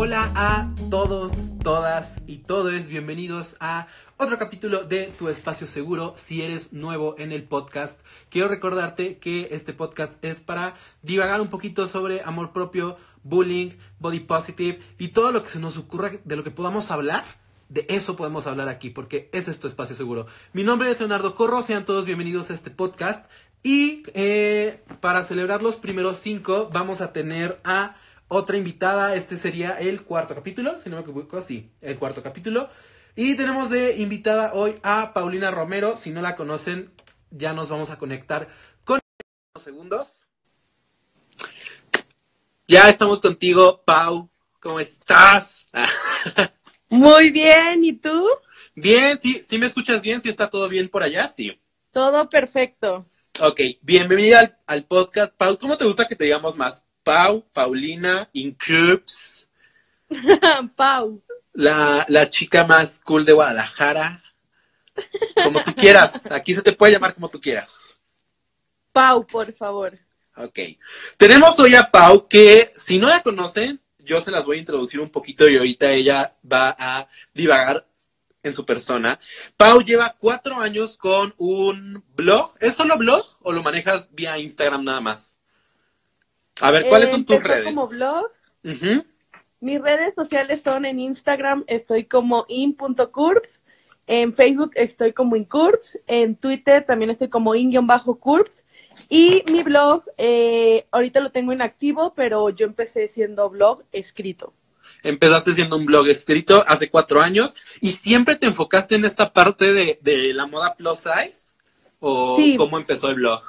Hola a todos, todas y todos, bienvenidos a otro capítulo de Tu Espacio Seguro. Si eres nuevo en el podcast, quiero recordarte que este podcast es para divagar un poquito sobre amor propio, bullying, body positive y todo lo que se nos ocurra de lo que podamos hablar. De eso podemos hablar aquí, porque ese es tu espacio seguro. Mi nombre es Leonardo Corro, sean todos bienvenidos a este podcast. Y eh, para celebrar los primeros cinco, vamos a tener a otra invitada. Este sería el cuarto capítulo, si no me equivoco, sí, el cuarto capítulo. Y tenemos de invitada hoy a Paulina Romero. Si no la conocen, ya nos vamos a conectar con unos segundos. Ya estamos contigo, Pau. ¿Cómo estás? Muy bien, ¿y tú? Bien, sí, sí me escuchas bien, sí está todo bien por allá, sí. Todo perfecto. Ok, bienvenida al, al podcast. Pau, ¿cómo te gusta que te digamos más? Pau, Paulina, Incubes, Pau. la, la chica más cool de Guadalajara. Como tú quieras, aquí se te puede llamar como tú quieras. Pau, por favor. Ok. Tenemos hoy a Pau que, si no la conocen, yo se las voy a introducir un poquito y ahorita ella va a divagar en su persona. Pau lleva cuatro años con un blog. ¿Es solo blog o lo manejas vía Instagram nada más? A ver, ¿cuáles Eh, son tus redes? como blog. Ujú. Mis redes sociales son en Instagram, estoy como in.curbs. En Facebook estoy como incurbs. En Twitter también estoy como in-curbs. Y mi blog, eh, ahorita lo tengo inactivo, pero yo empecé siendo blog escrito. Empezaste siendo un blog escrito hace cuatro años y siempre te enfocaste en esta parte de, de la moda plus size o Sí. cómo empezó el blog.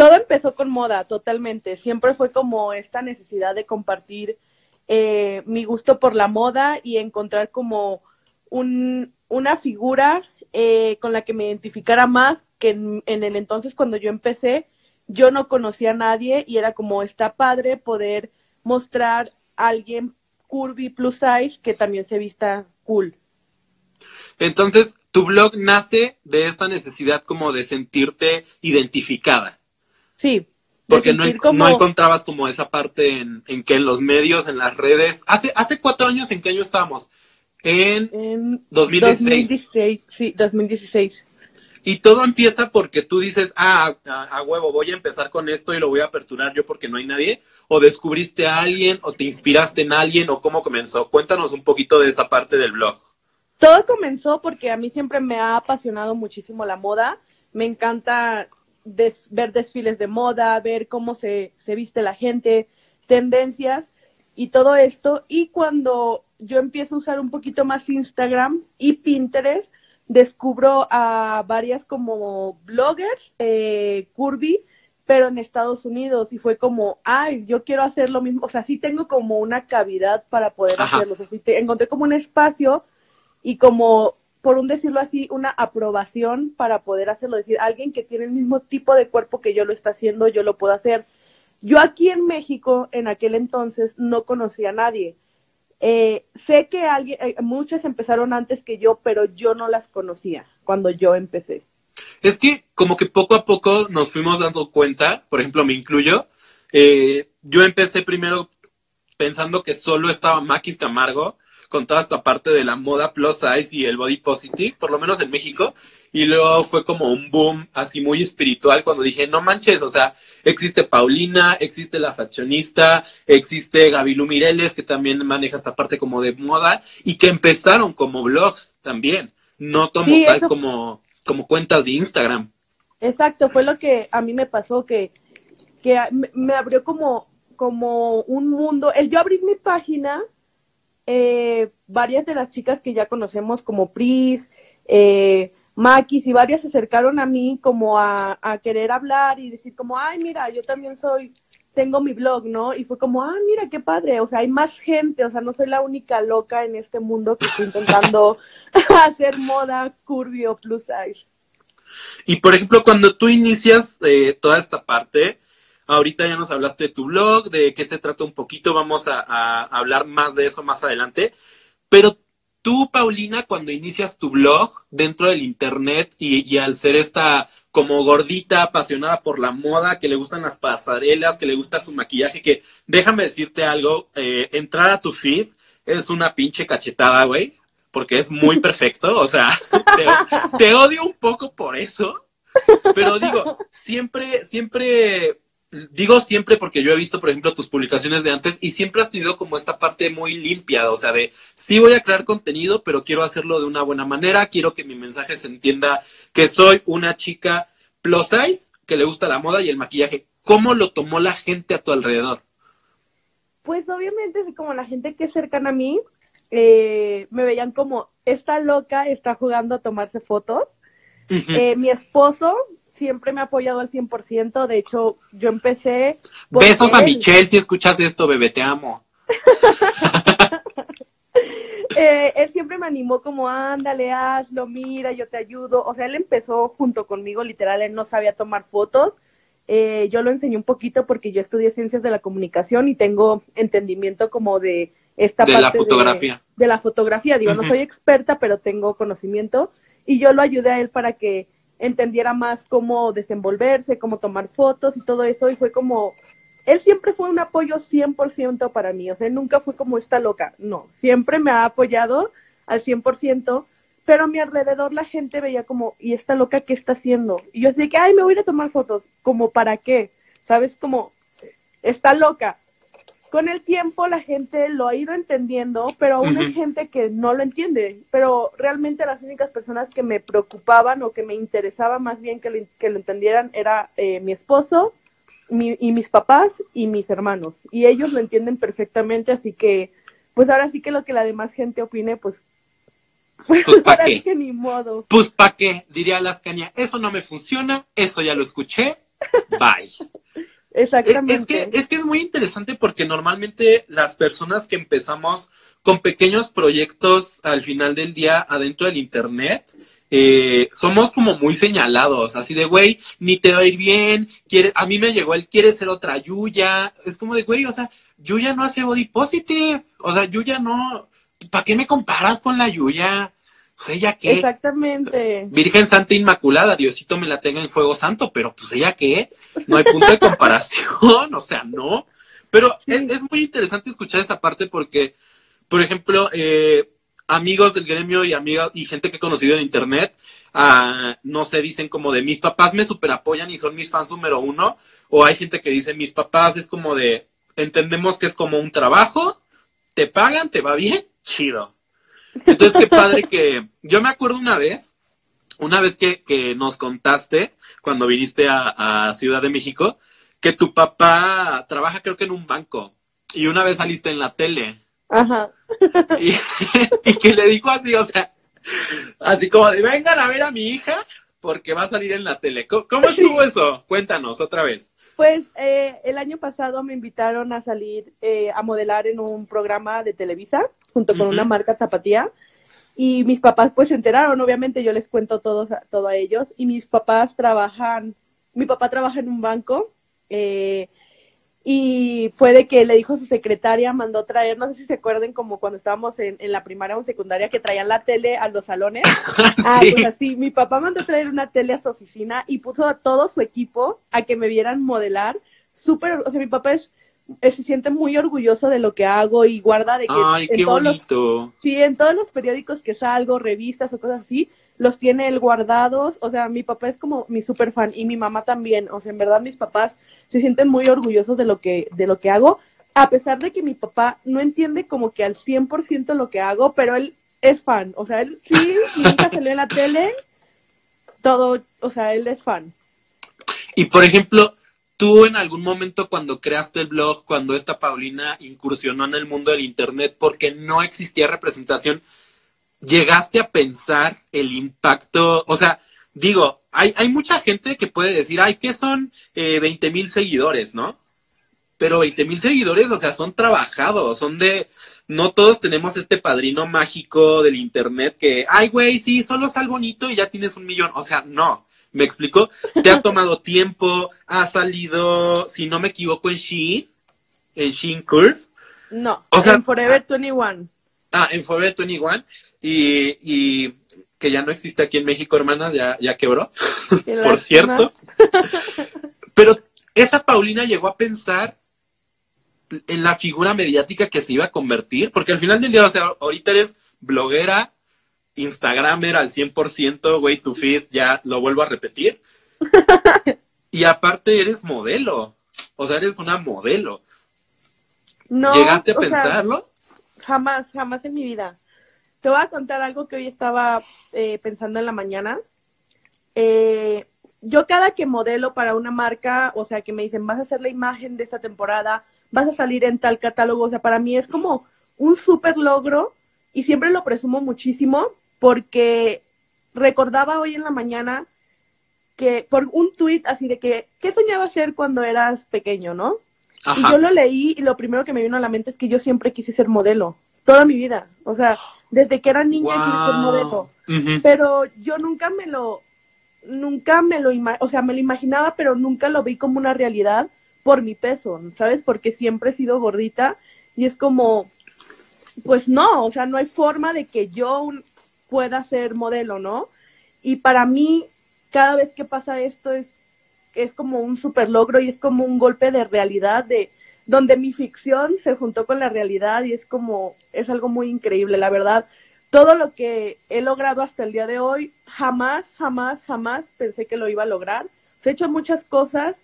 Todo empezó con moda, totalmente. Siempre fue como esta necesidad de compartir eh, mi gusto por la moda y encontrar como un, una figura eh, con la que me identificara más, que en, en el entonces cuando yo empecé, yo no conocía a nadie y era como, está padre poder mostrar a alguien curvy plus size que también se vista cool. Entonces, tu blog nace de esta necesidad como de sentirte identificada. Sí. Porque no, como- no encontrabas como esa parte en, en que en los medios, en las redes. Hace, hace cuatro años, ¿en qué año estábamos? En En 2016. 2016, sí, 2016. Y todo empieza porque tú dices, ah, a, a huevo, voy a empezar con esto y lo voy a aperturar yo porque no hay nadie. O descubriste a alguien, o te inspiraste en alguien, o cómo comenzó. Cuéntanos un poquito de esa parte del blog. Todo comenzó porque a mí siempre me ha apasionado muchísimo la moda. Me encanta des- ver desfiles de moda, ver cómo se, se viste la gente, tendencias y todo esto. Y cuando yo empiezo a usar un poquito más Instagram y Pinterest, descubro a varias como bloggers, eh, curvy, pero en Estados Unidos y fue como, ay, yo quiero hacer lo mismo, o sea, sí tengo como una cavidad para poder Ajá. hacerlo, o sea, sí te- encontré como un espacio y como, por un decirlo así, una aprobación para poder hacerlo, decir, alguien que tiene el mismo tipo de cuerpo que yo lo está haciendo, yo lo puedo hacer. Yo aquí en México, en aquel entonces, no conocía a nadie. Eh, sé que alguien, eh, muchas empezaron antes que yo, pero yo no las conocía cuando yo empecé. Es que como que poco a poco nos fuimos dando cuenta, por ejemplo, me incluyo, eh, yo empecé primero pensando que solo estaba Maquis Camargo con toda esta parte de la moda plus size y el body positive, por lo menos en México, y luego fue como un boom así muy espiritual cuando dije, no manches, o sea, existe Paulina, existe la fashionista, existe Gabilú Mireles, que también maneja esta parte como de moda, y que empezaron como blogs también, no como Sí, tal eso- como, como cuentas de Instagram. Exacto, fue lo que a mí me pasó, que, que me abrió como, como un mundo. El yo abrir mi página, eh, varias de las chicas que ya conocemos como Pris, eh, Maquis y varias se acercaron a mí como a, querer hablar y decir como, ay, mira, yo también soy, tengo mi blog, ¿no? Y fue como, ah, mira, qué padre, o sea, hay más gente, o sea, no soy la única loca en este mundo que está intentando hacer moda curvy o plus size. Y por ejemplo, cuando tú inicias eh, toda esta parte, ahorita ya nos hablaste de tu blog, de qué se trata un poquito, vamos a, a hablar más de eso más adelante, pero tú, Paulina, cuando inicias tu blog dentro del internet y, y al ser esta como gordita, apasionada por la moda, que le gustan las pasarelas, que le gusta su maquillaje, que déjame decirte algo, eh, entrar a tu feed es una pinche cachetada, güey, porque es muy perfecto, o sea, te, te odio un poco por eso, pero digo, siempre, siempre digo siempre porque yo he visto, por ejemplo, tus publicaciones de antes y siempre has tenido como esta parte muy limpia, o sea, de sí voy a crear contenido, pero quiero hacerlo de una buena manera, quiero que mi mensaje se entienda que soy una chica plus size que le gusta la moda y el maquillaje. ¿Cómo lo tomó la gente a tu alrededor? Pues obviamente, como la gente que es cercana a mí, eh, me veían como, esta loca está jugando a tomarse fotos. Eh, mi esposo siempre me ha apoyado al 100%. De hecho, yo empecé. Besos a Michelle si escuchas esto, bebé, te amo. Eh, él siempre me animó como, ándale, hazlo, mira, yo te ayudo. O sea, él empezó junto conmigo, literal, él no sabía tomar fotos. Eh, yo lo enseñé un poquito porque yo estudié ciencias de la comunicación y tengo entendimiento como de esta de la fotografía. De, la fotografía. Digo, no soy experta, pero tengo conocimiento. Y yo lo ayudé a él para que entendiera más cómo desenvolverse, cómo tomar fotos y todo eso. Y fue como, él siempre fue un apoyo 100% para mí. O sea, nunca fue como esta loca. No, siempre me ha apoyado al 100%. Pero a mi alrededor la gente veía como, ¿y esta loca qué está haciendo? Y yo decía que, ay, me voy a ir a tomar fotos. ¿Como para qué? ¿Sabes? Como, está loca con el tiempo la gente lo ha ido entendiendo, pero aún hay gente que no lo entiende. Pero realmente las únicas personas que me preocupaban o que me interesaba más bien que lo, que lo entendieran era eh, mi esposo y mis papás y mis hermanos. Y ellos lo entienden perfectamente, así que pues ahora sí que lo que la demás gente opine, pues... Pues, pues para qué. Que ni modo. Pues para qué, diría Lascania, eso no me funciona, eso ya lo escuché, bye. Exactamente. Es, que, es que es muy interesante porque normalmente las personas que empezamos con pequeños proyectos al final del día adentro del Internet, eh, somos como muy señalados, así de, güey, ni te va a ir bien, quiere, a mí me llegó el, quiere ser otra Yuya, es como de, güey, o sea, Yuya no hace body positive, o sea, Yuya no, ¿para qué me comparas con la Yuya? Pues ella qué. Exactamente. Virgen Santa Inmaculada, Diosito me la tenga en fuego santo, pero pues ella qué. No hay punto de comparación, o sea, no. Pero es, muy interesante escuchar esa parte porque, por ejemplo, eh, amigos del gremio y amigas y gente que he conocido en internet, uh, no sé, dicen como de mis papás me super apoyan y son mis fans número uno, o hay gente que dice mis papás es como de entendemos que es como un trabajo, te pagan, te va bien, chido. Entonces, qué padre que. Yo me acuerdo una vez, una vez que, que nos contaste, cuando viniste a, Ciudad de México, que tu papá trabaja, creo que en un banco. Y una vez saliste en la tele. Ajá. Y, que le dijo así, o sea, así como de vengan a ver a mi hija porque va a salir en la tele. ¿Cómo, estuvo eso? Cuéntanos otra vez. Pues eh, el año pasado me invitaron a salir eh, a modelar en un programa de Televisa junto con una marca zapatía. Y mis papás pues se enteraron, obviamente yo les cuento todo, todo a ellos. Y mis papás trabajan, mi papá trabaja en un banco. Eh, y fue de que le dijo a su secretaria, mandó traer, no sé si se acuerden como cuando estábamos en, la primaria o secundaria que traían la tele a los salones. Ah, pues así, mi papá mandó traer una tele a su oficina y puso a todo su equipo a que me vieran modelar. Súper, o sea, mi papá es eh, se siente muy orgulloso de lo que hago y guarda de que Ay, qué bonito. sí, en todos los periódicos que salgo, revistas o cosas así, los tiene él guardados. O sea, mi papá es como mi super fan y mi mamá también. O sea, en verdad mis papás se sienten muy orgullosos de lo que de lo que hago, a pesar de que mi papá no entiende como que al 100% lo que hago, pero él es fan. O sea, él sí, nunca salió en la tele, todo, o sea, él es fan. Y por ejemplo, tú en algún momento cuando creaste el blog, cuando esta Paulina incursionó en el mundo del Internet porque no existía representación, llegaste a pensar el impacto, o sea, digo, hay, hay mucha gente que puede decir, ay, ¿qué son eh, 20 mil seguidores, no? Pero 20 mil seguidores, o sea, son trabajados, son de, no todos tenemos este padrino mágico del Internet que, ay, güey, sí, solo sal bonito y ya tienes un millón, o sea, no. ¿Me explico? Te ha tomado tiempo, ha salido, si no me equivoco, en Shein, en Shein Curve. No, en Forever 21. Ah, en Forever 21. Y, y que ya no existe aquí en México, hermanas, ya, ya quebró, por cierto. Pero esa Paulina llegó a pensar en la figura mediática que se iba a convertir, porque al final del día, o sea, ahorita eres bloguera, Instagramer al 100%, güey, tu feed, ya lo vuelvo a repetir. y aparte eres modelo, o sea, eres una modelo. No, ¿Llegaste a pensarlo? jamás, jamás en mi vida. Te voy a contar algo que hoy estaba eh, pensando en la mañana. Eh, yo cada que modelo para una marca, o sea, que me dicen, vas a hacer la imagen de esta temporada, vas a salir en tal catálogo, o sea, para mí es como un súper logro y siempre lo presumo muchísimo porque recordaba hoy en la mañana que por un tuit así de que, ¿qué soñaba ser cuando eras pequeño, no? Y yo lo leí y lo primero que me vino a la mente es que yo siempre quise ser modelo, toda mi vida, o sea, desde que era niña quise ser modelo, pero yo nunca me lo, nunca me lo, o sea, me lo imaginaba, pero nunca lo vi como una realidad por mi peso, ¿sabes? Porque siempre he sido gordita y es como, pues no, o sea, no hay forma de que yo pueda ser modelo, ¿no? Y para mí, cada vez que pasa esto es, es como un super logro y es como un golpe de realidad de donde mi ficción se juntó con la realidad y es como, es algo muy increíble, la verdad todo lo que he logrado hasta el día de hoy, jamás, jamás, jamás pensé que lo iba a lograr. He hecho muchas cosas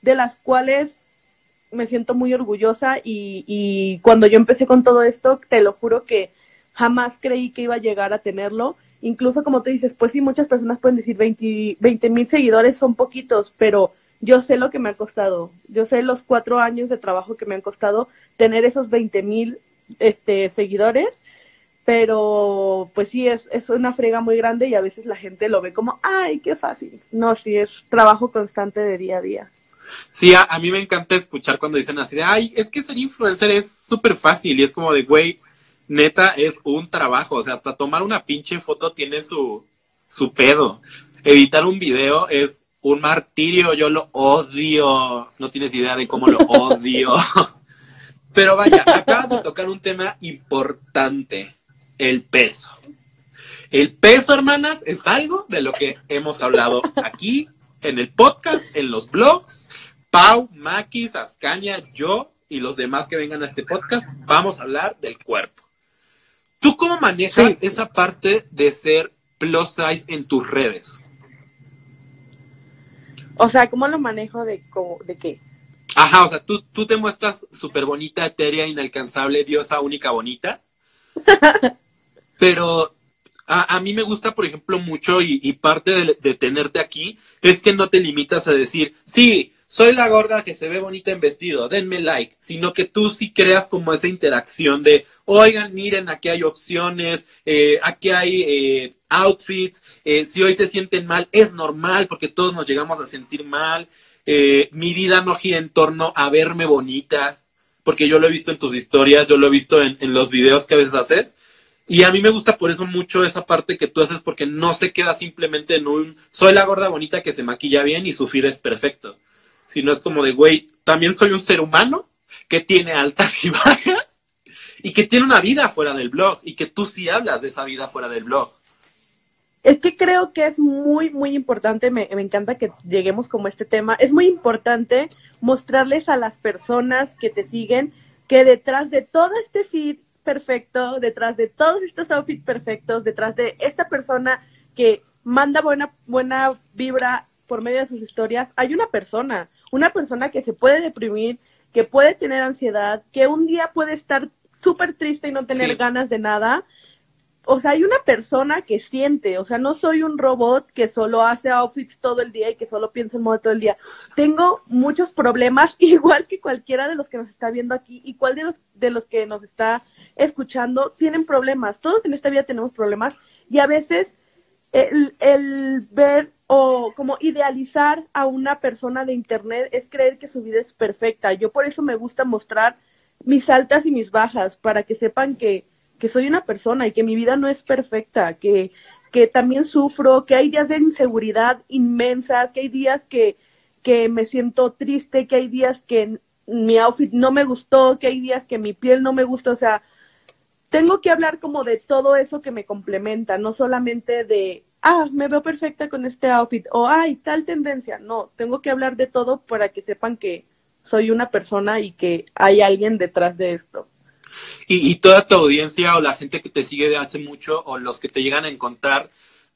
de las cuales me siento muy orgullosa y, cuando yo empecé con todo esto, te lo juro que jamás creí que iba a llegar a tenerlo. Incluso como tú dices, pues sí, muchas personas pueden decir 20 mil seguidores son poquitos, pero yo sé lo que me ha costado. Yo sé los cuatro años de trabajo que me han costado tener esos 20 mil este, seguidores pero pues sí, es, una frega muy grande y a veces la gente lo ve como, ay, qué fácil. No, sí, es trabajo constante de día a día. Sí, a, mí me encanta escuchar cuando dicen así de, ay, es que ser influencer es súper fácil y es como de, güey, neta, es un trabajo, o sea, hasta tomar una pinche foto tiene su, su pedo. Editar un video es un martirio, yo lo odio, no tienes idea de cómo lo odio. Pero vaya, acabas de tocar un tema importante el peso. El peso, hermanas, es algo de lo que hemos hablado aquí en el podcast, en los blogs. Pau, Maki, Ascaña, yo y los demás que vengan a este podcast, vamos a hablar del cuerpo. ¿Tú cómo manejas esa parte de ser plus size en tus redes? O sea, ¿cómo lo manejo de, de qué? Ajá, o sea, tú, tú te muestras súper bonita, etérea, inalcanzable, diosa única bonita. Pero a, mí me gusta, por ejemplo, mucho y, parte de, tenerte aquí es que no te limitas a decir, sí, soy la gorda que se ve bonita en vestido, denme like, sino que tú sí creas como esa interacción de, oigan, miren, aquí hay opciones, eh, aquí hay eh, outfits, eh, si hoy se sienten mal, es normal porque todos nos llegamos a sentir mal, mi vida no gira en torno a verme bonita, porque yo lo he visto en tus historias, yo lo he visto en, los videos que a veces haces, y a mí me gusta por eso mucho esa parte que tú haces porque no se queda simplemente en un soy la gorda bonita que se maquilla bien y su feed es perfecto. Sino es como de, güey, también soy un ser humano que tiene altas y bajas y que tiene una vida fuera del blog y que tú sí hablas de esa vida fuera del blog. Es que creo que es muy, muy importante, me, me encanta que lleguemos como este tema, es muy importante mostrarles a las personas que te siguen que detrás de todo este feed perfecto, detrás de todos estos outfits perfectos, detrás de esta persona que manda buena, buena vibra por medio de sus historias, hay una persona, una persona que se puede deprimir, que puede tener ansiedad, que un día puede estar súper triste y no tener ganas de nada, o sea, hay una persona que siente, o sea, no soy un robot que solo hace outfits todo el día y que solo piensa en modo todo el día. Tengo muchos problemas, igual que cualquiera de los que nos está viendo aquí y cuál de los, de los que nos está escuchando tienen problemas. Todos en esta vida tenemos problemas y a veces el, el ver o como idealizar a una persona de internet es creer que su vida es perfecta. Yo por eso me gusta mostrar mis altas y mis bajas para que sepan que que soy una persona y que mi vida no es perfecta, que, que también sufro, que hay días de inseguridad inmensa, que hay días que, que me siento triste, que hay días que mi outfit no me gustó, que hay días que mi piel no me gusta, o sea, tengo que hablar como de todo eso que me complementa, no solamente de, ah, me veo perfecta con este outfit o, ay, tal tendencia, no, tengo que hablar de todo para que sepan que soy una persona y que hay alguien detrás de esto. Y, y, toda tu audiencia o la gente que te sigue de hace mucho o los que te llegan a encontrar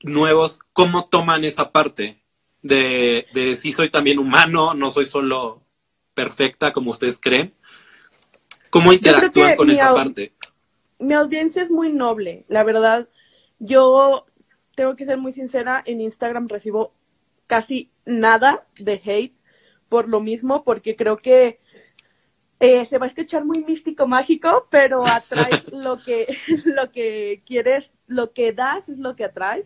nuevos, ¿cómo toman esa parte? De, de si soy también humano, no soy solo perfecta como ustedes creen. ¿Cómo interactúan con esa parte? Mi audiencia es muy noble, la verdad. Yo tengo que ser muy sincera, en Instagram recibo casi nada de hate por lo mismo, porque creo que eh, se va a escuchar muy místico, mágico, pero atrae lo que, lo que quieres, lo que das es lo que atrae.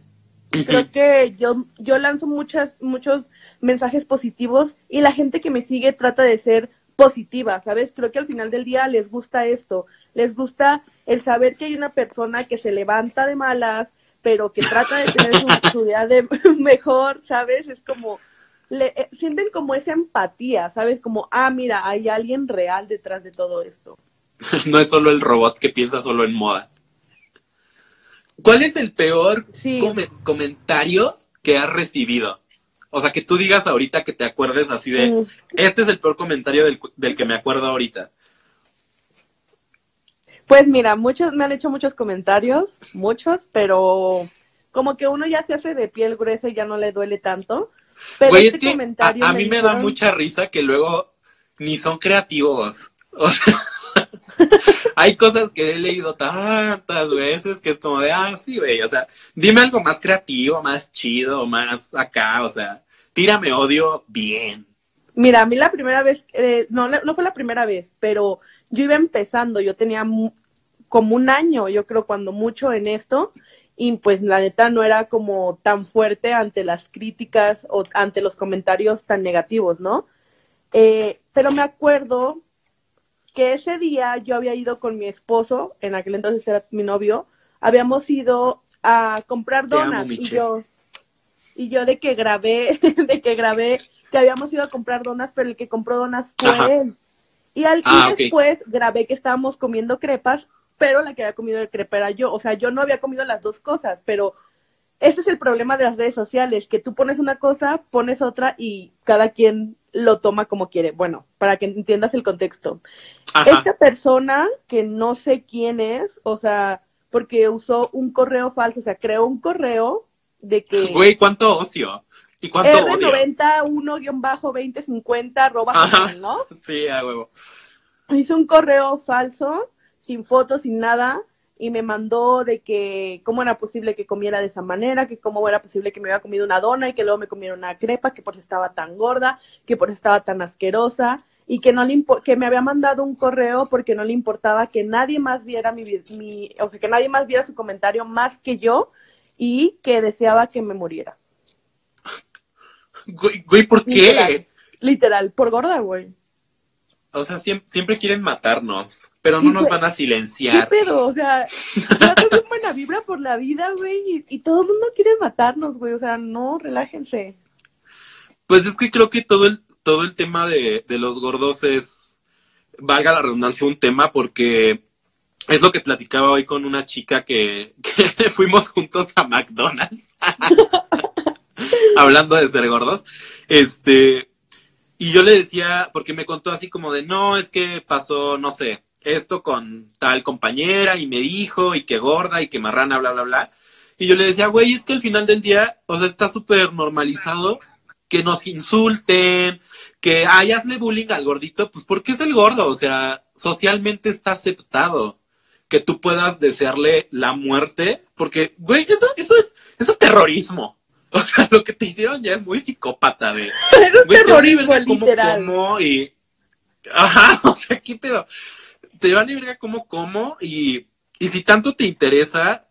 Creo que yo, yo lanzo muchas, muchos mensajes positivos y la gente que me sigue trata de ser positiva, ¿sabes? Creo que al final del día les gusta esto, les gusta el saber que hay una persona que se levanta de malas, pero que trata de tener su, día de mejor, ¿sabes? Es como, le, eh, sienten como esa empatía, ¿sabes? Como, ah, mira, hay alguien real detrás de todo esto. no es solo el robot que piensa solo en moda. ¿Cuál es el peor comentario que has recibido? O sea, que tú digas ahorita que te acuerdes así de, mm. este es el peor comentario del, del, que me acuerdo ahorita. Pues mira, muchos me han hecho muchos comentarios, muchos, pero como que uno ya se hace de piel gruesa y ya no le duele tanto. Pero este comentario a, mí me da mucha risa que luego ni son creativos. O sea, hay cosas que he leído tantas veces que es como de, ah, sí, güey, o sea, dime algo más creativo, más chido, más acá, o sea, tírame odio bien. Mira, a mí la primera vez, eh, no, no fue la primera vez, pero yo iba empezando, yo tenía como un año, yo creo, cuando mucho en esto, y pues la neta no era como tan fuerte ante las críticas o ante los comentarios tan negativos, ¿no? Eh, pero me acuerdo que ese día yo había ido con mi esposo, en aquel entonces era mi novio, habíamos ido a comprar donas y yo y yo de que grabé, de que grabé que habíamos ido a comprar donas, pero el que compró donas fue él. Y al ah, después grabé que estábamos comiendo crepas, pero la que había comido el crepa era yo. O sea, yo no había comido las dos cosas, pero ese es el problema de las redes sociales, que tú pones una cosa, pones otra y cada quien lo toma como quiere. Bueno, para que entiendas el contexto. Esta persona, que no sé quién es, o sea, porque usó un correo falso, o sea, creó un correo de que... Güey, ¿cuánto ocio? ¿Y cuánto R91-2050 arroba, ¿no? Sí, a huevo. Hizo un correo falso, sin fotos, sin nada, y me mandó de que cómo era posible que comiera de esa manera, que cómo era posible que me hubiera comido una dona y que luego me comiera una crepa, que por eso estaba tan gorda, que por eso estaba tan asquerosa y que no le que me había mandado un correo porque no le importaba que nadie más viera mi, mi o sea, que nadie más viera su comentario más que yo y que deseaba que me muriera. Güey, ¿por qué? Literal, por gorda, güey. O sea, siempre, quieren matarnos, pero no nos van a silenciar. ¿Qué pedo? O sea, ya tengo buena vibra por la vida, güey, y, todo el mundo quiere matarnos, güey. O sea, no, relájense. Pues es que creo que todo el, todo el tema de, los gordos es, valga la redundancia, un tema porque es lo que platicaba hoy con una chica que, que fuimos juntos a McDonald's. hablando de ser gordos, este, y yo le decía, porque me contó así como de, no, es que pasó, no sé, esto con tal compañera y me dijo, y que gorda, y que marrana, bla, bla, bla. Y yo le decía, güey, es que al final del día, o sea, está súper normalizado que nos insulten, que ay, hazle bullying al gordito, pues porque es el gordo, o sea, socialmente está aceptado que tú puedas desearle la muerte, porque, güey, eso, eso es, eso es terrorismo. O sea, lo que te hicieron ya es muy psicópata de. Pero terrorismo, literal. y. Ajá, o sea, ¿qué pedo? Te van a ver cómo como y, y si tanto te interesa.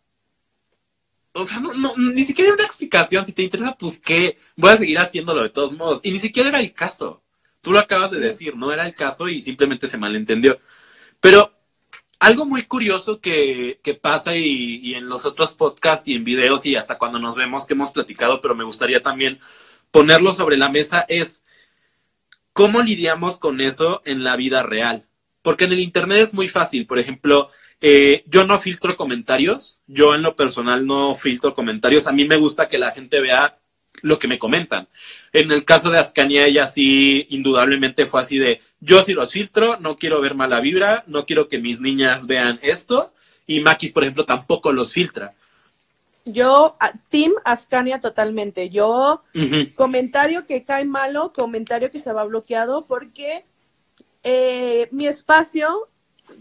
O sea, no, no, ni siquiera hay una explicación. Si te interesa, pues qué. Voy a seguir haciéndolo de todos modos. Y ni siquiera era el caso. Tú lo acabas de decir, no era el caso y simplemente se malentendió. Pero algo muy curioso que, pasa y, en los otros podcasts y en videos y hasta cuando nos vemos que hemos platicado, pero me gustaría también ponerlo sobre la mesa es cómo lidiamos con eso en la vida real. Porque en el Internet es muy fácil. Por ejemplo, eh, yo no filtro comentarios. Yo en lo personal no filtro comentarios. A mí me gusta que la gente vea lo que me comentan. En el caso de Ascania, ella sí, indudablemente fue así de, yo sí los filtro, no quiero ver mala vibra, no quiero que mis niñas vean esto, y Maquis, por ejemplo, tampoco los filtra. Yo, Team Ascania totalmente. Yo, comentario que cae malo, comentario que se va bloqueado, porque eh, mi espacio,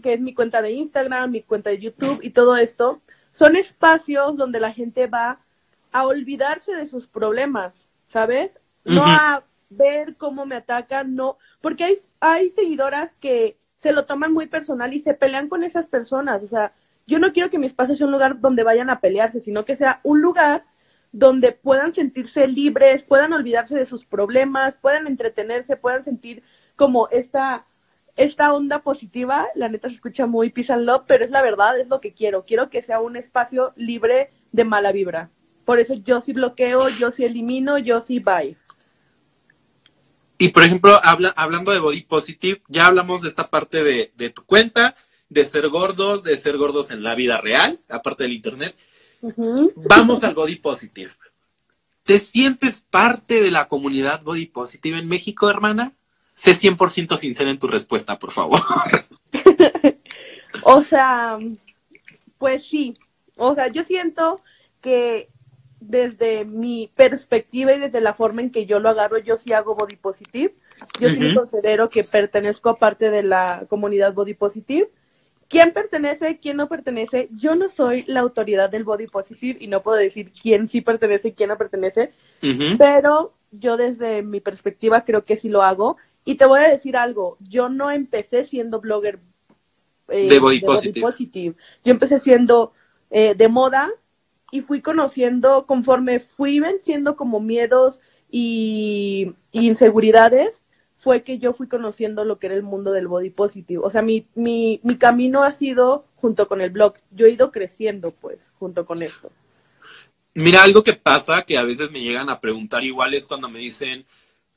que es mi cuenta de Instagram, mi cuenta de YouTube y todo esto, son espacios donde la gente va a olvidarse de sus problemas, ¿sabes? No a ver cómo me atacan, no, porque hay, hay seguidoras que se lo toman muy personal y se pelean con esas personas, o sea, yo no quiero que mi espacio sea un lugar donde vayan a pelearse, sino que sea un lugar donde puedan sentirse libres, puedan olvidarse de sus problemas, puedan entretenerse, puedan sentir como esta, esta onda positiva. La neta se escucha muy peace and love, pero es la verdad, es lo que quiero. Quiero que sea un espacio libre de mala vibra. Por eso yo sí bloqueo, yo sí elimino, yo sí bye. Y por ejemplo, habla, hablando de body positive, ya hablamos de esta parte de, de tu cuenta, de ser gordos, de ser gordos en la vida real, aparte del internet. Vamos al body positive. ¿Te sientes parte de la comunidad body positive en México, hermana? Sé 100% sincera en tu respuesta, por favor. o sea, pues sí. O sea, yo siento que desde mi perspectiva y desde la forma en que yo lo agarro, yo sí hago body positive. Yo sí considero que pertenezco a parte de la comunidad body positive quién pertenece, quién no pertenece. Yo no soy la autoridad del body positive y no puedo decir quién sí pertenece y quién no pertenece, pero yo desde mi perspectiva creo que sí lo hago. Y te voy a decir algo, yo no empecé siendo blogger eh, de, body, positive. Yo empecé siendo eh, de moda y fui conociendo conforme fui venciendo como miedos y inseguridades fue que yo fui conociendo lo que era el mundo del body positive. O sea, mi, mi, mi camino ha sido junto con el blog. Yo he ido creciendo, pues, junto con esto. Mira, algo que pasa, que a veces me llegan a preguntar igual es cuando me dicen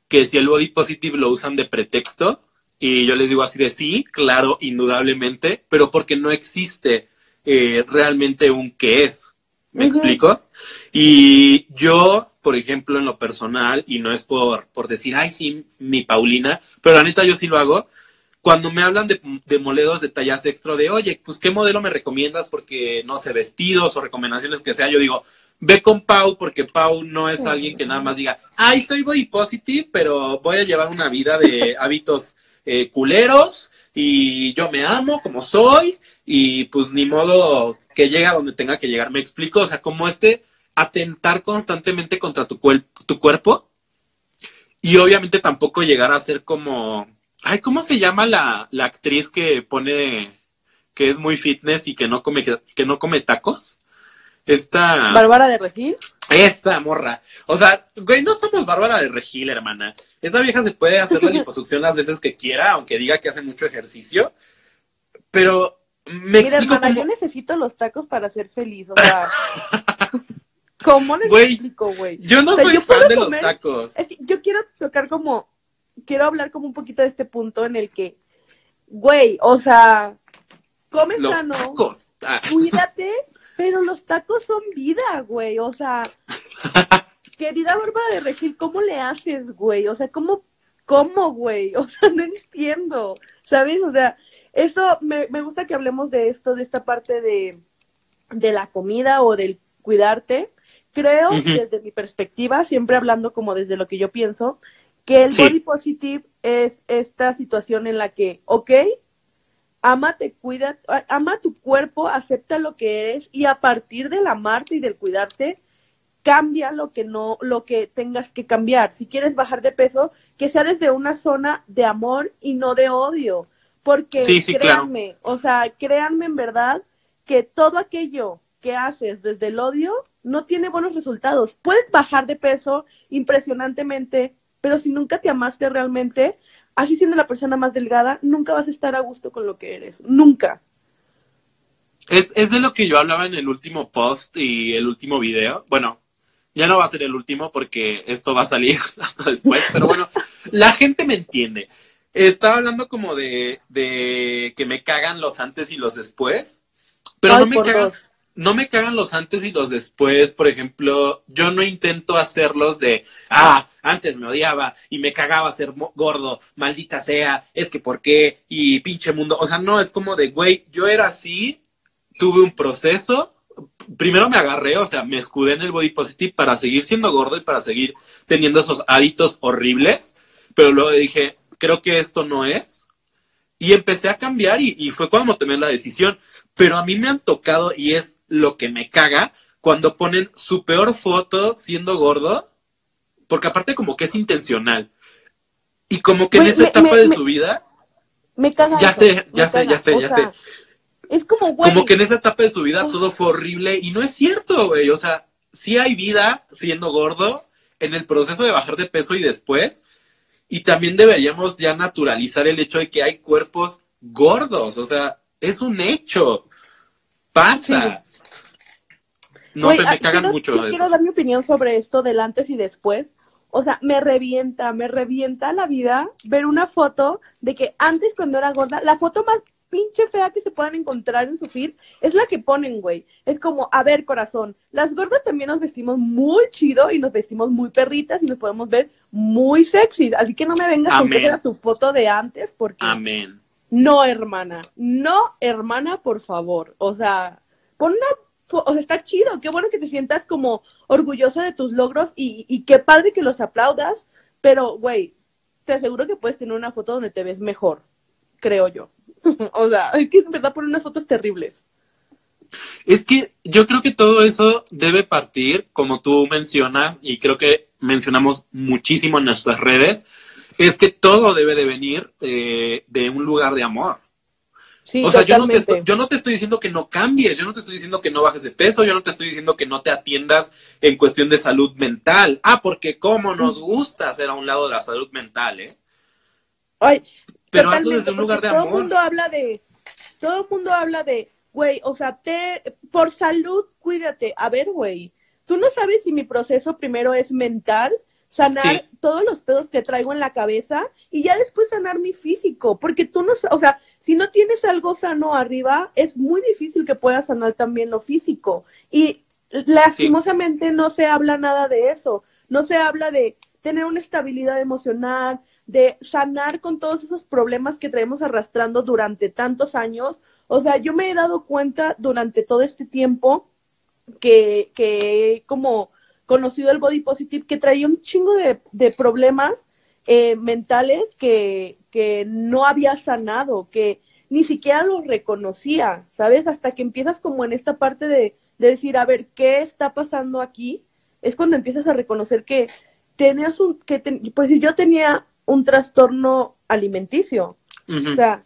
que si el body positive lo usan de pretexto. Y yo les digo así de sí, claro, indudablemente, pero porque no existe eh, realmente un qué es. ¿Me explico? Y yo por ejemplo, en lo personal, y no es por, por decir, ay, sí, mi Paulina, pero la neta yo sí lo hago. Cuando me hablan de, de moledos de tallas extra, de, oye, pues, ¿qué modelo me recomiendas? Porque, no sé, vestidos o recomendaciones que sea, yo digo, ve con Pau, porque Pau no es alguien que nada más diga, ay, soy body positive, pero voy a llevar una vida de hábitos eh, culeros y yo me amo como soy y pues ni modo que llegue a donde tenga que llegar. Me explico, o sea, como este atentar constantemente contra tu, tu cuerpo y obviamente tampoco llegar a ser como, ay, ¿cómo se llama la, la actriz que pone que es muy fitness y que no come que no come tacos? Esta Bárbara de Regil. Esta morra. O sea, güey, no somos Bárbara de Regil, hermana. Esa vieja se puede hacer la liposucción las veces que quiera, aunque diga que hace mucho ejercicio. Pero me Mira, hermana, yo necesito los tacos para ser feliz, o sea. ¿Cómo les explico, güey? Yo no soy fan de los tacos. Es que yo quiero tocar como, quiero hablar como un poquito de este punto en el que, güey, o sea, come los sano, tacos. Ah. cuídate, pero los tacos son vida, güey, o sea, querida Bárbara de Regil, ¿cómo le haces, güey? O sea, ¿cómo, cómo, güey? O sea, no entiendo, ¿sabes? O sea, eso, me, me gusta que hablemos de esto, de esta parte de, de la comida o del cuidarte, Creo, desde mi perspectiva, siempre hablando como desde lo que yo pienso, que el body positive es esta situación en la que, ok, amate, cuida, ama tu cuerpo, acepta lo que eres y a partir del amarte y del cuidarte, cambia lo que no, lo que tengas que cambiar. Si quieres bajar de peso, que sea desde una zona de amor y no de odio. Porque créanme, o sea, créanme en verdad que todo aquello que haces desde el odio no tiene buenos resultados. Puedes bajar de peso impresionantemente, pero si nunca te amaste realmente, así siendo la persona más delgada, nunca vas a estar a gusto con lo que eres. Nunca. Es, es de lo que yo hablaba en el último post y el último video. Bueno, ya no va a ser el último porque esto va a salir hasta después, pero bueno, la gente me entiende. Estaba hablando como de, de que me cagan los antes y los después, pero no me cagan no me cagan los antes y los después. Por ejemplo, yo no intento hacerlos de, ah, antes me odiaba y me cagaba ser gordo, maldita sea, es que por qué, y pinche mundo. O sea, no, es como de, güey, yo era así, tuve un proceso. Primero me agarré, o sea, me escudé en el body positive para seguir siendo gordo y para seguir teniendo esos hábitos horribles. Pero luego dije, creo que esto no es. Y empecé a cambiar y, y fue cuando tomé la decisión. Pero a mí me han tocado y es lo que me caga cuando ponen su peor foto siendo gordo, porque aparte como que es intencional. Y como que en esa etapa de su vida... Me caga. Ya sé, ya sé, ya sé, ya sé. Es como, güey. Como que en esa etapa de su vida todo fue horrible y no es cierto, güey. O sea, sí hay vida siendo gordo en el proceso de bajar de peso y después. Y también deberíamos ya naturalizar el hecho de que hay cuerpos gordos. O sea, es un hecho. Pasa. No sé, me cagan mucho eso. Quiero dar mi opinión sobre esto del antes y después. O sea, me revienta, me revienta la vida ver una foto de que antes cuando era gorda, la foto más pinche fea que se puedan encontrar en su feed es la que ponen, güey. Es como, a ver, corazón, las gordas también nos vestimos muy chido y nos vestimos muy perritas y nos podemos ver muy sexy. Así que no me vengas a con tu foto de antes porque... Amén. No, hermana. No, hermana, por favor. O sea, pon una o sea, está chido, qué bueno que te sientas como orgulloso de tus logros y, qué padre que los aplaudas, pero, güey, te aseguro que puedes tener una foto donde te ves mejor, creo yo. o sea, es que en verdad ponen unas fotos terribles. Es que yo creo que todo eso debe partir, como tú mencionas, y creo que mencionamos muchísimo en nuestras redes, es que todo debe de venir eh, de un lugar de amor o sea, yo no, te estoy, yo no, te estoy, diciendo que no cambies, yo no te estoy diciendo que no bajes de peso, yo no te estoy diciendo que no te atiendas en cuestión de salud mental. Ah, porque cómo nos gusta hacer a un lado de la salud mental, ¿eh? Ay, pero hazlo desde un lugar de todo amor. Todo el mundo habla de, todo el mundo habla de, güey, o sea, te, por salud, cuídate. A ver, güey, tú no sabes si mi proceso primero es mental, sanar todos los pedos que traigo en la cabeza y ya después sanar mi físico, porque tú no, o sea, si no tienes algo sano arriba, es muy difícil que puedas sanar también lo físico. Y lastimosamente no se habla nada de eso. No se habla de tener una estabilidad emocional, de sanar con todos esos problemas que traemos arrastrando durante tantos años. O sea, yo me he dado cuenta durante todo este tiempo que, que como conocido el body positive, que traía un chingo de, de problemas eh, mentales que, que no había sanado, que ni siquiera lo reconocía, ¿sabes? Hasta que empiezas como en esta parte de, decir, a ver, ¿qué está pasando aquí? Es cuando empiezas a reconocer que tenías un, que pues yo tenía un trastorno alimenticio, o sea,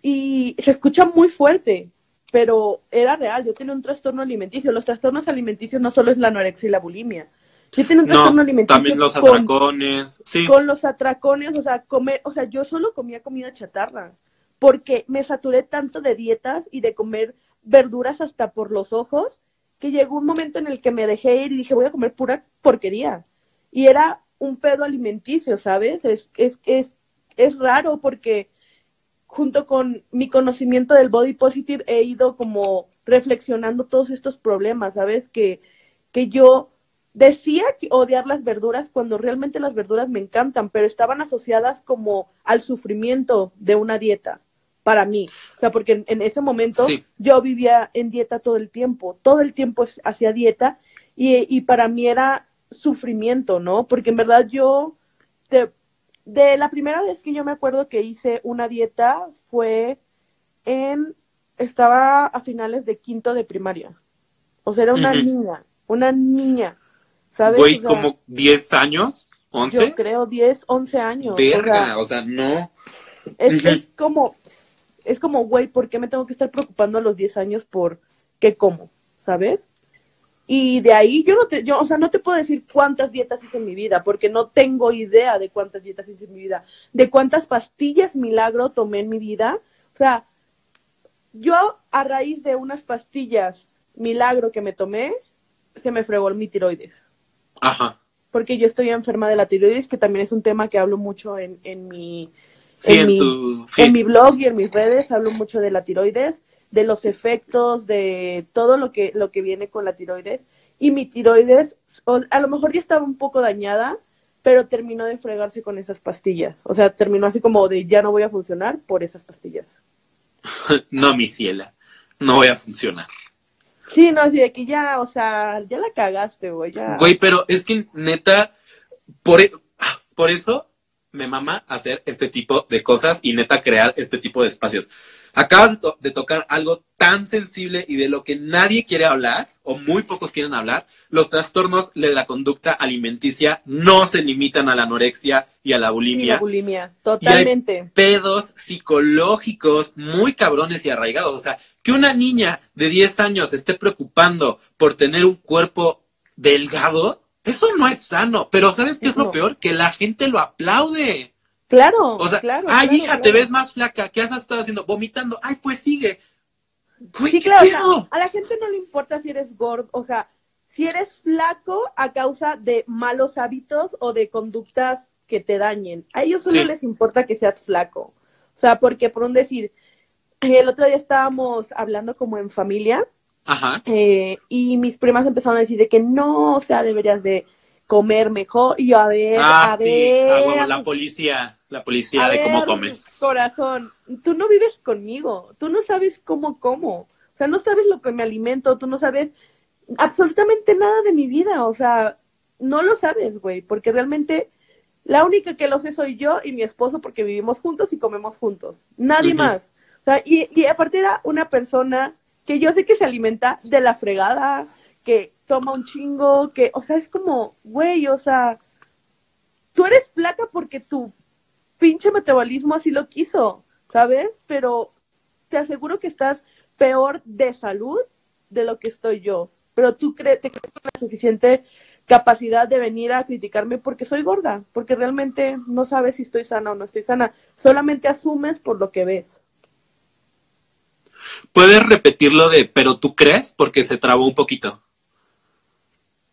y se escucha muy fuerte, pero era real, yo tenía un trastorno alimenticio, los trastornos alimenticios no solo es la anorexia y la bulimia, Sí tiene un trastorno alimenticio. También los atracones, sí. Con los atracones, o sea, comer, o sea, yo solo comía comida chatarra, porque me saturé tanto de dietas y de comer verduras hasta por los ojos, que llegó un momento en el que me dejé ir y dije, voy a comer pura porquería. Y era un pedo alimenticio, ¿sabes? Es, es, es, es raro porque junto con mi conocimiento del body positive he ido como reflexionando todos estos problemas, ¿sabes? Que, que yo Decía que odiar las verduras cuando realmente las verduras me encantan, pero estaban asociadas como al sufrimiento de una dieta para mí. O sea, porque en, ese momento yo vivía en dieta todo el tiempo, todo el tiempo hacía dieta y, para mí era sufrimiento, ¿no? Porque en verdad yo, de, de, la primera vez que yo me acuerdo que hice una dieta fue en, estaba a finales de quinto de primaria. O sea, era una niña, una niña. ¿sabes? Güey, como 10 años, 11. Yo creo 10, 11 años. Verga, o sea, no. Es, es, como, es como, güey, ¿por qué me tengo que estar preocupando a los 10 años por qué como? ¿Sabes? Y de ahí yo no te, yo, o sea, no te puedo decir cuántas dietas hice en mi vida, porque no tengo idea de cuántas dietas hice en mi vida, de cuántas pastillas milagro tomé en mi vida. O sea, yo a raíz de unas pastillas milagro que me tomé, se me fregó mi tiroides. Ajá. Porque yo estoy enferma de la tiroides, que también es un tema que hablo mucho en, en mi... en, mi, en mi blog y en mis redes hablo mucho de la tiroides. De los efectos, de todo lo que, lo que viene con la tiroides. Y mi tiroides, a lo mejor ya estaba un poco dañada, pero terminó de fregarse con esas pastillas. O sea, terminó así como de ya no voy a funcionar por esas pastillas. no, mi ciela, no voy a funcionar. Sí, no, así de que ya, o sea, ya la cagaste, güey. Güey, pero es que neta, por, e, por eso me mama hacer este tipo de cosas y neta crear este tipo de espacios. Acabas de, tocar algo tan sensible y de lo que nadie quiere hablar, o muy pocos quieren hablar. Los trastornos de la conducta alimenticia no se limitan a la anorexia y a la bulimia. la bulimia, totalmente. pedos psicológicos muy cabrones y arraigados. O sea, que una niña de 10 años esté preocupando por tener un cuerpo delgado, eso no es sano. Pero ¿sabes qué es lo peor? Que la gente lo aplaude. Claro. O sea, claro, ay, hija, te ves más flaca. ¿Qué has estado haciendo? Vomitando. Ay, pues sigue. sí, claro. a la gente no le importa si eres gordo, o sea, si eres flaco a causa de malos hábitos o de conductas que te dañen. A ellos solo les importa que seas flaco. O sea, porque por un decir, el otro día estábamos hablando como en familia. Ajá. Eh, y mis primas empezaron a decir de que no, o sea, deberías de comer mejor. Y yo, a ver, ah, a sí, ver. la policía, la policía de cómo comes. Corazón, tú no vives conmigo, tú no sabes cómo como. O sea, no sabes lo que me alimento, tú no sabes absolutamente nada de mi vida. O sea, no lo sabes, güey, porque realmente la única que lo sé soy yo y mi esposo porque vivimos juntos y comemos juntos. Nadie más. O sea, y, y aparte era una persona que yo sé que se alimenta de la fregada, que toma un chingo, que, o sea, es como, güey, o sea, tú eres flaca porque tu pinche metabolismo así lo quiso, ¿sabes? Pero te aseguro que estás peor de salud de lo que estoy yo. Pero tú crees, crees con la suficiente capacidad de venir a criticarme porque soy gorda, porque realmente no sabes si estoy sana o no estoy sana, solamente asumes por lo que ves. ¿Puedes repetirlo de, pero tú crees? Porque se trabó un poquito.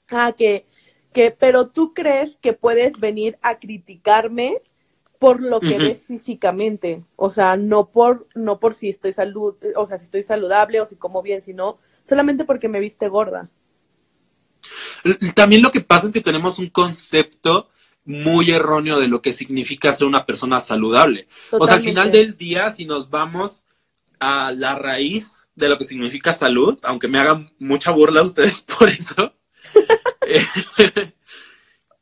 Ah, que, que, pero tú crees que puedes venir a criticarme por lo que ves físicamente, o sea, no por, no por si estoy salud, o sea, si estoy saludable o si como bien, sino solamente porque me viste gorda. También lo que pasa es que tenemos un concepto muy erróneo de lo que significa ser una persona saludable. O sea, al final del día, si nos vamos a la raíz de lo que significa salud, aunque me hagan mucha burla ustedes por eso,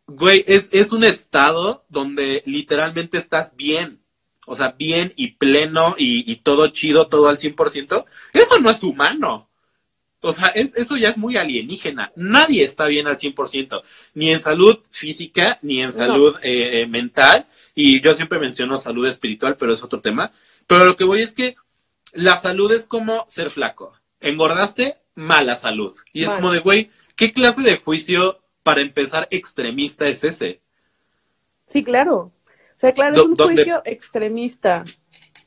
Güey, es, un estado donde literalmente estás bien. O sea, bien y pleno y, todo chido, todo al 100%. Eso no es humano. O sea, eso ya es muy alienígena. Nadie está bien al 100%, ni en salud física, ni en salud eh, eh, mental. Y yo siempre menciono salud espiritual, pero es otro tema. Pero lo que voy es que la salud es como ser flaco. Engordaste, mala salud. Y es como de, güey, ¿Qué clase de juicio, para empezar, extremista es ese? Sí, claro. O sea, claro, es un juicio extremista.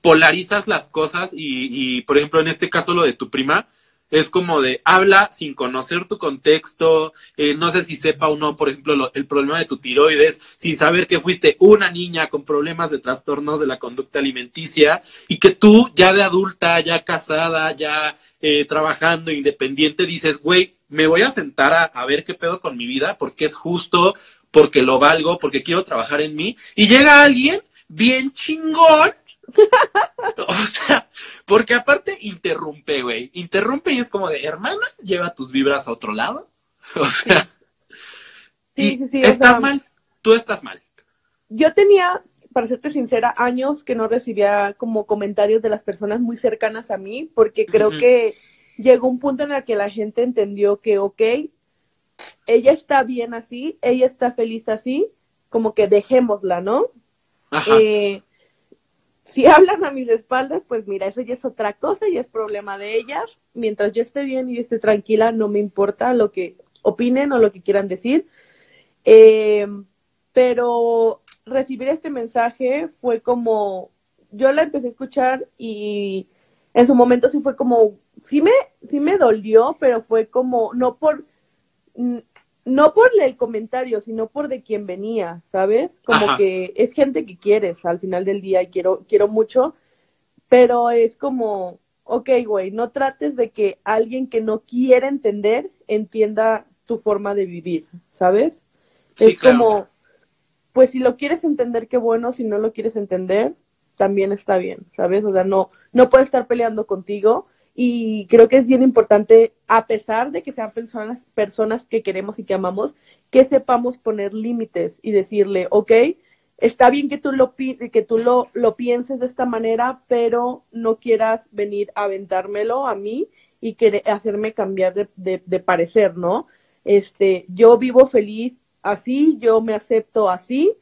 Polarizas las cosas y, y, por ejemplo, en este caso lo de tu prima, es como de habla sin conocer tu contexto, eh, no sé si sepa o no, por ejemplo, el problema de tu tiroides, sin saber que fuiste una niña con problemas de trastornos de la conducta alimenticia y que tú ya de adulta, ya casada, ya eh, trabajando independiente, dices, güey, me voy a sentar a, ver qué pedo con mi vida, porque es justo, porque lo valgo, porque quiero trabajar en mí. Y llega alguien bien chingón. o sea, porque aparte interrumpe, güey. Interrumpe y es como de, hermana, lleva tus vibras a otro lado. O sea, sí, sí, sí, estás mal, tú estás mal. Yo tenía, para serte sincera, años que no recibía como comentarios de las personas muy cercanas a mí, porque creo que llegó un punto en el que la gente entendió que, ok, ella está bien así, ella está feliz así, como que dejémosla, ¿no? Eh, si hablan a mis espaldas, pues mira, eso ya es otra cosa y es problema de ellas. Mientras yo esté bien y esté tranquila, no me importa lo que opinen o lo que quieran decir. Eh, pero recibir este mensaje fue como, yo la empecé a escuchar y en su momento sí fue como, sí me, sí me dolió, pero fue como, no por, no por el comentario, sino por de quien venía, ¿sabes? Como que es gente que quieres al final del día y quiero, quiero mucho, pero es como, ok, güey, no trates de que alguien que no quiere entender entienda tu forma de vivir, ¿sabes? Sí, es claro. como, pues si lo quieres entender, qué bueno, si no lo quieres entender, también está bien, ¿sabes? O sea, no, no puedes estar peleando contigo y creo que es bien importante, a pesar de que sean personas, personas que queremos y que amamos, que sepamos poner límites y decirle, ok, está bien que tú lo que tú lo, lo pienses de esta manera, pero no quieras venir a aventármelo a mí y hacerme cambiar de, de, de parecer, ¿no? Este, yo vivo feliz así, yo me acepto así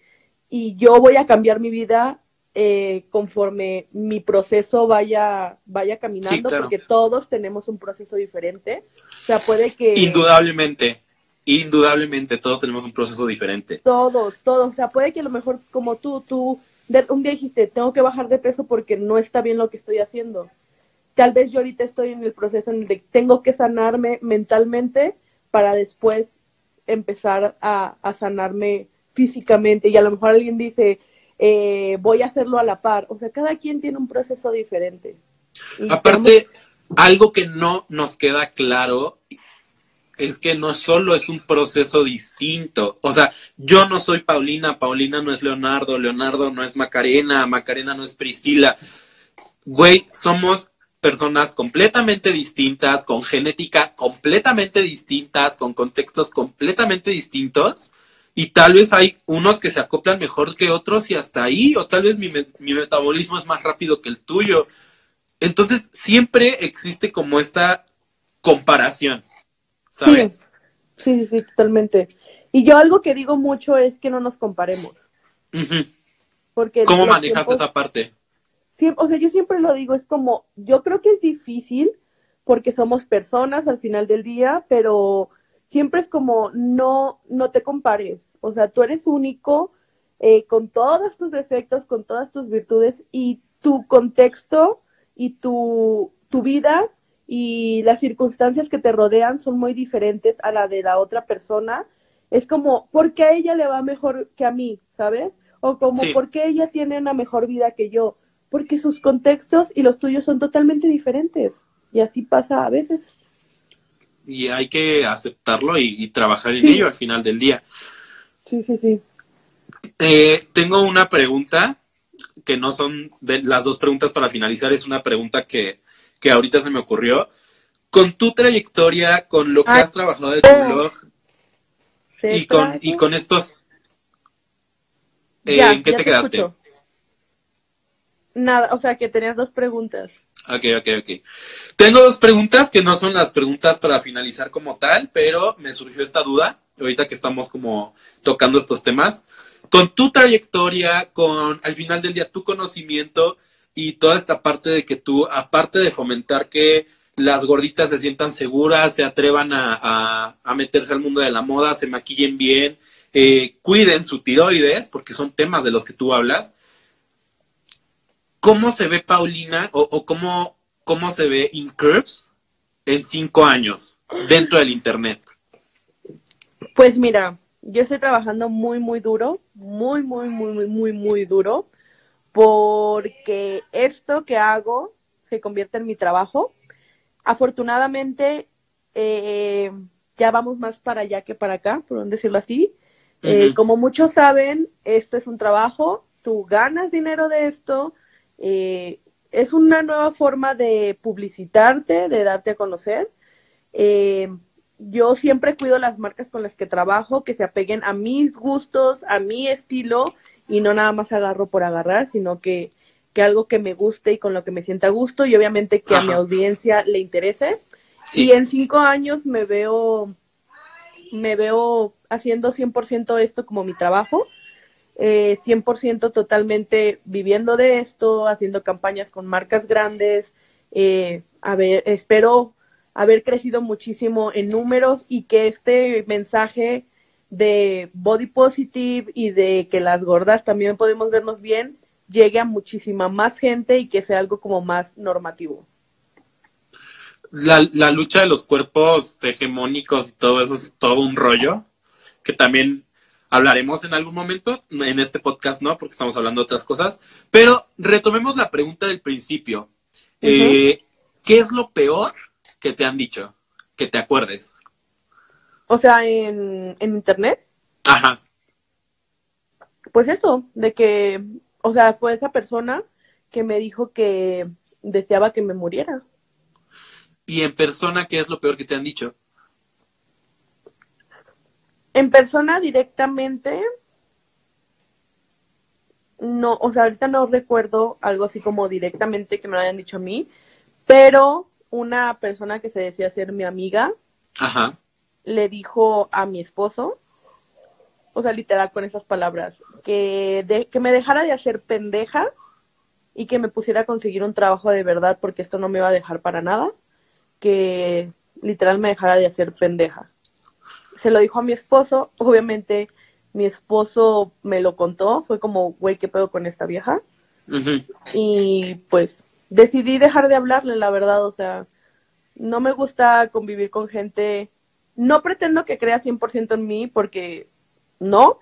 y yo voy a cambiar mi vida eh, conforme mi proceso vaya, vaya caminando, Sí, claro. porque todos tenemos un proceso diferente. O sea, puede que... Indudablemente, indudablemente todos tenemos un proceso diferente. Todos, todos. O sea, puede que a lo mejor como tú, tú de- un día dijiste, tengo que bajar de peso porque no está bien lo que estoy haciendo. Tal vez yo ahorita estoy en el proceso en el que tengo que sanarme mentalmente para después empezar a, a sanarme físicamente. Y a lo mejor alguien dice, eh, voy a hacerlo a la par. O sea, cada quien tiene un proceso diferente. Aparte, algo que no nos queda claro es que no solo es un proceso distinto. O sea, yo no soy Paulina, Paulina no es Leonardo, Leonardo no es Macarena, Macarena no es Priscila. Güey, somos personas completamente distintas, con genética completamente distintas, con contextos completamente distintos. Y tal vez hay unos que se acoplan mejor que otros y hasta ahí, o tal vez mi, me- mi metabolismo es más rápido que el tuyo. Entonces, siempre existe como esta comparación, ¿sabes? Sí, sí, sí, totalmente. Y yo algo que digo mucho es que no nos comparemos. Porque ¿Cómo manejas tiempos- esa parte? siempre, o sea, yo siempre lo digo, es como, yo creo que es difícil porque somos personas al final del día, pero siempre es como, no, no te compares. O sea, tú eres único eh, con todos tus defectos, con todas tus virtudes y tu contexto y tu, tu vida y las circunstancias que te rodean son muy diferentes a la de la otra persona. Es como, ¿por qué a ella le va mejor que a mí? ¿Sabes? O como, Sí. ¿por qué ella tiene una mejor vida que yo? Porque sus contextos y los tuyos son totalmente diferentes. Y así pasa a veces. Y hay que aceptarlo y, y trabajar en Sí. ello al final del día. Sí, sí, sí. Eh, tengo una pregunta que no son de las dos preguntas para finalizar, es una pregunta que, que ahorita se me ocurrió. Con tu trayectoria, con lo que Ah, has trabajado de tu blog ¿Se y con, y con estos... eh, Ya, ¿En qué te quedaste? escucho. Nada, o sea que tenías dos preguntas. Ok, ok, ok. Tengo dos preguntas que no son las preguntas para finalizar como tal, pero me surgió esta duda, ahorita que estamos como tocando estos temas. Con tu trayectoria, con al final del día tu conocimiento y toda esta parte de que tú, aparte de fomentar que las gorditas se sientan seguras, se atrevan a, meterse al mundo de la moda, se maquillen bien, eh, cuiden su tiroides, porque son temas de los que tú hablas. ¿Cómo se ve Paulina o, cómo, cómo se ve Incurves en cinco años dentro del Internet? Pues mira, yo estoy trabajando muy, muy duro, muy, muy, muy, muy, muy, muy duro, porque esto que hago se convierte en mi trabajo. Afortunadamente, eh, ya vamos más para allá que para acá, por decirlo así. Eh, como muchos saben, esto es un trabajo, tú ganas dinero de esto, eh, es una nueva forma de publicitarte, de darte a conocer. Eh, yo siempre cuido las marcas con las que trabajo, que se apeguen a mis gustos, a mi estilo, y no nada más agarro por agarrar, sino que, que algo que me guste y con lo que me sienta a gusto, y obviamente que a mi audiencia le interese. Sí. Y en cinco años me veo, me veo haciendo 100% esto como mi trabajo, eh, 100% totalmente viviendo de esto, haciendo campañas con marcas grandes, eh, a ver, espero haber crecido muchísimo en números y que este mensaje de body positive y de que las gordas también podemos vernos bien llegue a muchísima más gente y que sea algo como más normativo. La, la lucha de los cuerpos hegemónicos y todo eso es todo un rollo que también hablaremos en algún momento, en este podcast no, porque estamos hablando de otras cosas, pero retomemos la pregunta del principio. Eh, ¿qué es lo peor que te han dicho? Que te acuerdes. O sea, en, en internet, Ajá. pues eso, de que, o sea, fue esa persona que me dijo que deseaba que me muriera. Y en persona, ¿qué es lo peor que te han dicho? En persona directamente, no, o sea, ahorita no recuerdo algo así como directamente que me lo hayan dicho a mí, pero una persona que se decía ser mi amiga Ajá. le dijo a mi esposo, o sea, literal con esas palabras, que, de, que me dejara de hacer pendeja y que me pusiera a conseguir un trabajo de verdad porque esto no me iba a dejar para nada, que literal me dejara de hacer pendeja. Se lo dijo a mi esposo, obviamente mi esposo me lo contó, fue como, güey, ¿qué pedo con esta vieja? Y pues decidí dejar de hablarle, la verdad, o sea, no me gusta convivir con gente, no pretendo que crea 100% en mí porque no,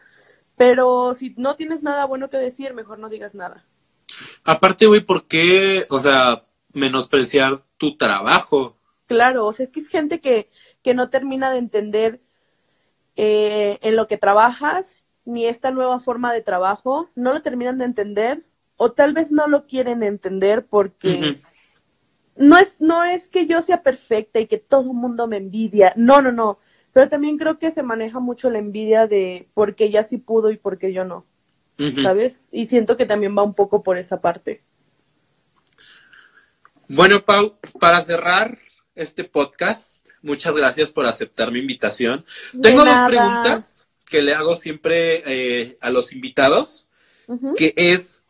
pero si no tienes nada bueno que decir, mejor no digas nada. Aparte, güey, ¿por qué, o sea, menospreciar tu trabajo? Claro, o sea, es que es gente que, que no termina de entender eh, en lo que trabajas, ni esta nueva forma de trabajo, no lo terminan de entender, o tal vez no lo quieren entender porque no es, no es que yo sea perfecta y que todo el mundo me envidia, no, no, no, pero también creo que se maneja mucho la envidia de porque ella sí pudo y porque yo no. ¿sabes? Y siento que también va un poco por esa parte. Bueno, Pau, para cerrar este podcast, muchas gracias por aceptar mi invitación. De Tengo dos preguntas que le hago siempre eh, a los invitados, que es,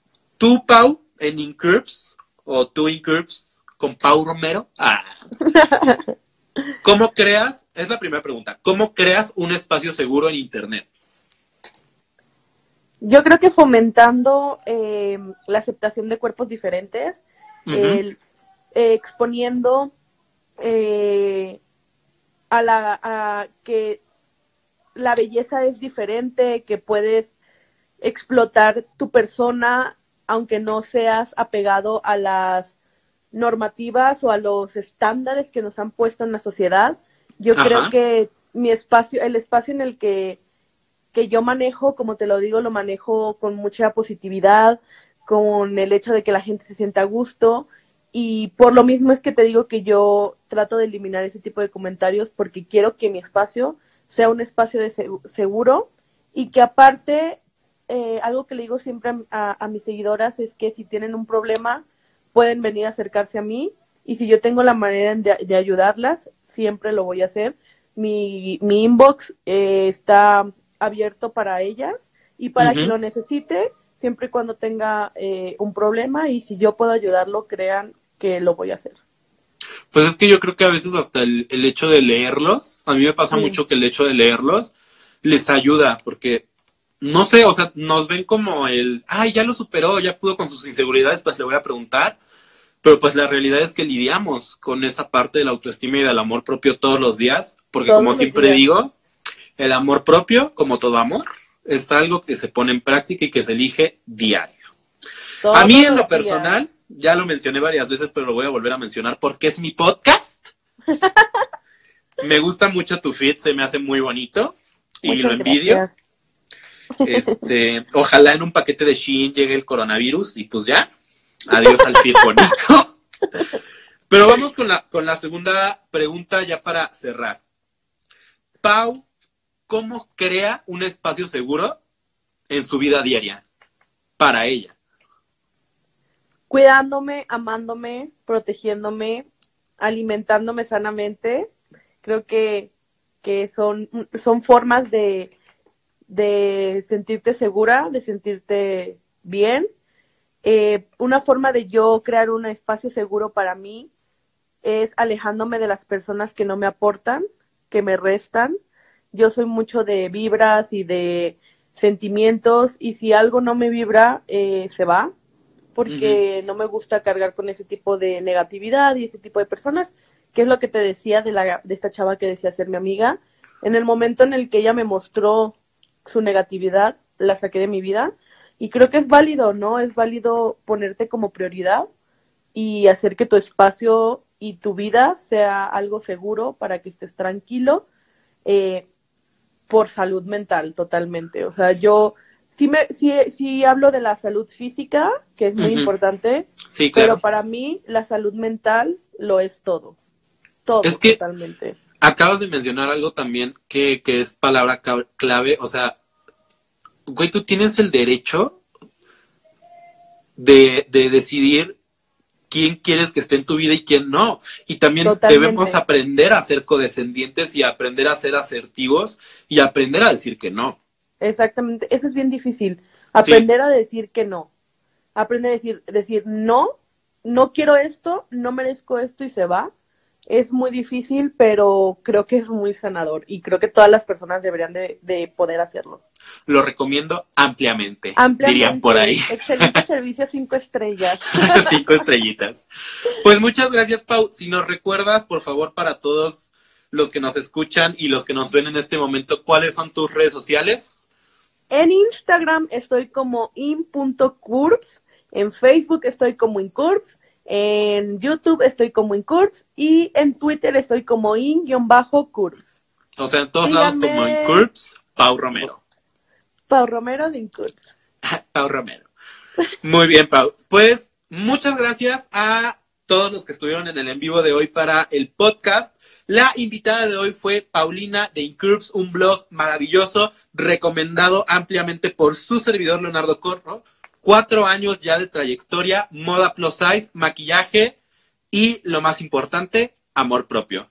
¿tú, Pau, en Incurps o tú Incurps con Pau Romero? Ah. ¿Cómo creas? Es la primera pregunta. ¿Cómo creas un espacio seguro en Internet? Yo creo que fomentando eh, la aceptación de cuerpos diferentes, el, eh, exponiendo eh, a la a que la belleza es diferente, que puedes explotar tu persona aunque no seas apegado a las normativas o a los estándares que nos han puesto en la sociedad. Yo Ajá. creo que mi espacio, el espacio en el que, que yo manejo, como te lo digo, lo manejo con mucha positividad, con el hecho de que la gente se sienta a gusto y por lo mismo es que te digo que yo trato de eliminar ese tipo de comentarios porque quiero que mi espacio sea un espacio de seg- seguro y que aparte, eh, algo que le digo siempre a, a- a mis seguidoras es que si tienen un problema, pueden venir a acercarse a mí y si yo tengo la manera de, de ayudarlas, siempre lo voy a hacer. Mi, mi inbox eh, está abierto para ellas y para Ujú. quien lo necesite, siempre y cuando tenga eh, un problema y si yo puedo ayudarlo, crean que lo voy a hacer. Pues es que yo creo que a veces hasta el, el hecho de leerlos, a mí me pasa Sí. mucho que el hecho de leerlos les ayuda, porque no sé, o sea, nos ven como el, ay, ya lo superó, ya pudo con sus inseguridades, pues le voy a preguntar, pero pues la realidad es que lidiamos con esa parte de la autoestima y del amor propio todos los días, porque como siempre días. digo, el amor propio, como todo amor, es algo que se pone en práctica y que se elige diario. A mí en lo días. personal, ya lo mencioné varias veces, pero lo voy a volver a mencionar porque es mi podcast. me gusta mucho tu feed, se me hace muy bonito y lo envidio. gracias. Este, ojalá en un paquete de Shein llegue el coronavirus y pues ya, adiós al feed bonito. Pero vamos con la, con la segunda pregunta ya para cerrar. Pau, ¿cómo crea un espacio seguro en su vida diaria para ella? Cuidándome, amándome, protegiéndome, alimentándome sanamente. Creo que, que son, son formas de, de sentirte segura, de sentirte bien. Eh, una forma de yo crear un espacio seguro para mí es alejándome de las personas que no me aportan, que me restan. Yo soy mucho de vibras y de sentimientos y si algo no me vibra, eh, se va, porque no me gusta cargar con ese tipo de negatividad y ese tipo de personas, que es lo que te decía de, la, de esta chava que decía ser mi amiga. En el momento en el que ella me mostró su negatividad, la saqué de mi vida y creo que es válido, ¿no? Es válido ponerte como prioridad y hacer que tu espacio y tu vida sea algo seguro para que estés tranquilo eh, por salud mental totalmente. O sea, yo sí, me, sí, sí hablo de la salud física, que es muy importante, Sí, claro. pero para mí la salud mental lo es todo. Todo, Es que- totalmente. Acabas de mencionar algo también que, que es palabra clave. O sea, güey, tú tienes el derecho de, de decidir quién quieres que esté en tu vida y quién no. Y también Totalmente. debemos aprender a ser codescendientes y aprender a ser asertivos y aprender a decir que no. Exactamente, eso es bien difícil. Aprender a decir que no. Aprender a decir, decir no, no quiero esto, no merezco esto y se va. Es muy difícil, pero creo que es muy sanador y creo que todas las personas deberían de, de poder hacerlo. Lo recomiendo ampliamente, Ampliamente, dirían por ahí. Excelente servicio, cinco estrellas. Cinco estrellitas. Pues muchas gracias, Pau. Si nos recuerdas, por favor, para todos los que nos escuchan y los que nos ven en este momento, ¿cuáles son tus redes sociales? En Instagram estoy como in.curbs, en Facebook estoy como incurbs, en YouTube estoy como incurbs y en Twitter estoy como in-curbs. O sea, en todos lados como en Curbs, Pau Romero. Pau Romero de Incurbs. Pau Romero. Muy bien, Pau. Pues muchas gracias a todos los que estuvieron en el en vivo de hoy para el podcast. La invitada de hoy fue Paulina de Incurbs, un blog maravilloso, recomendado ampliamente por su servidor Leonardo Corro. Cuatro años ya de trayectoria, moda plus size, maquillaje y, lo más importante, amor propio.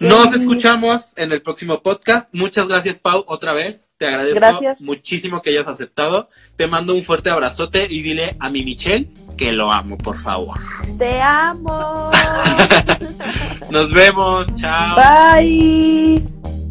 Nos escuchamos en el próximo podcast. Muchas gracias, Pau, otra vez. Te agradezco Gracias. muchísimo que hayas aceptado. Te mando un fuerte abrazote y dile a mi Michelle que lo amo, por favor. Te amo. Nos vemos. Chao. Bye.